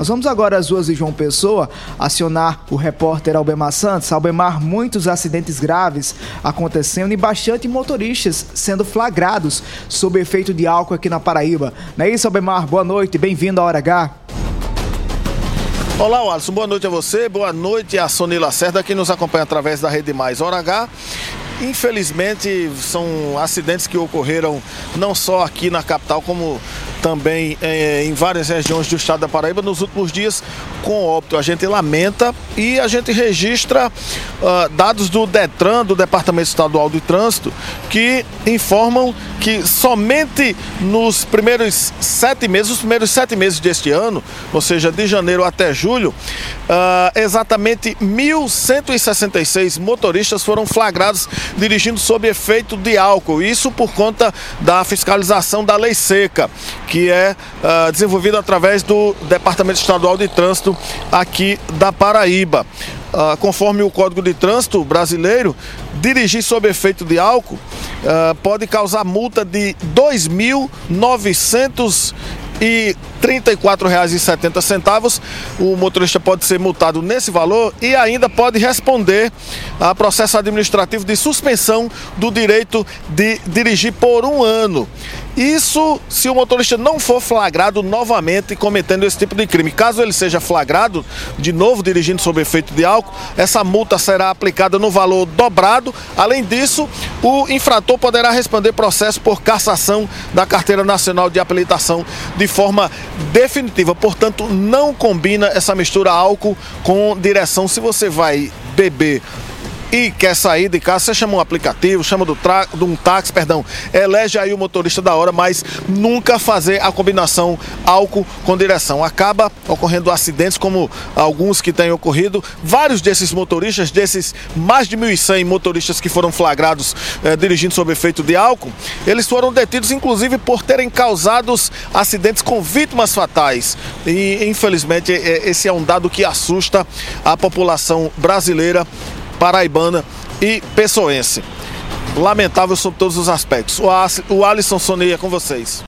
Nós vamos agora às ruas de João Pessoa acionar o repórter Albemar Santos. Albemar, muitos acidentes graves acontecendo e bastante motoristas sendo flagrados sob efeito de álcool aqui na Paraíba. Não é isso, Albemar? Boa noite, bem-vindo à Hora H. Olá, Alisson. Boa noite a você. Boa noite a Sony Lacerda, que nos acompanha através da Rede Mais Hora H. Infelizmente, são acidentes que ocorreram não só aqui na capital, como também é, em várias regiões do estado da Paraíba nos últimos dias com óbito. A gente lamenta e a gente registra uh, dados do DETRAN, do Departamento Estadual de Trânsito, que informam que somente nos primeiros sete meses, os primeiros sete meses deste ano, ou seja, de janeiro até julho, uh, exatamente 1.166 motoristas foram flagrados dirigindo sob efeito de álcool. Isso por conta da fiscalização da lei seca, que é uh, desenvolvida através do Departamento Estadual de Trânsito aqui da Paraíba. Uh, conforme o Código de Trânsito brasileiro, dirigir sob efeito de álcool uh, pode causar multa de R$ 2.900 e R$ 34,70. O motorista pode ser multado nesse valor e ainda pode responder a processo administrativo de suspensão do direito de dirigir por um ano. Isso se o motorista não for flagrado novamente cometendo esse tipo de crime. Caso ele seja flagrado de novo dirigindo sob efeito de álcool, essa multa será aplicada no valor dobrado. Além disso, o infrator poderá responder processo por cassação da Carteira Nacional de Habilitação de forma definitiva. Portanto, não combina essa mistura álcool com direção. Se você vai beber e quer sair de casa, você chama um aplicativo, chama do de um táxi, perdão, elege aí o motorista da hora, mas nunca fazer a combinação álcool com direção. Acaba ocorrendo acidentes como alguns que têm ocorrido. Vários desses motoristas, desses mais de 1.100 motoristas que foram flagrados eh, dirigindo sob efeito de álcool, eles foram detidos inclusive por terem causado acidentes com vítimas fatais. E infelizmente esse é um dado que assusta a população brasileira paraibana e pessoense. Lamentável sob todos os aspectos. O Alisson Soneia com vocês.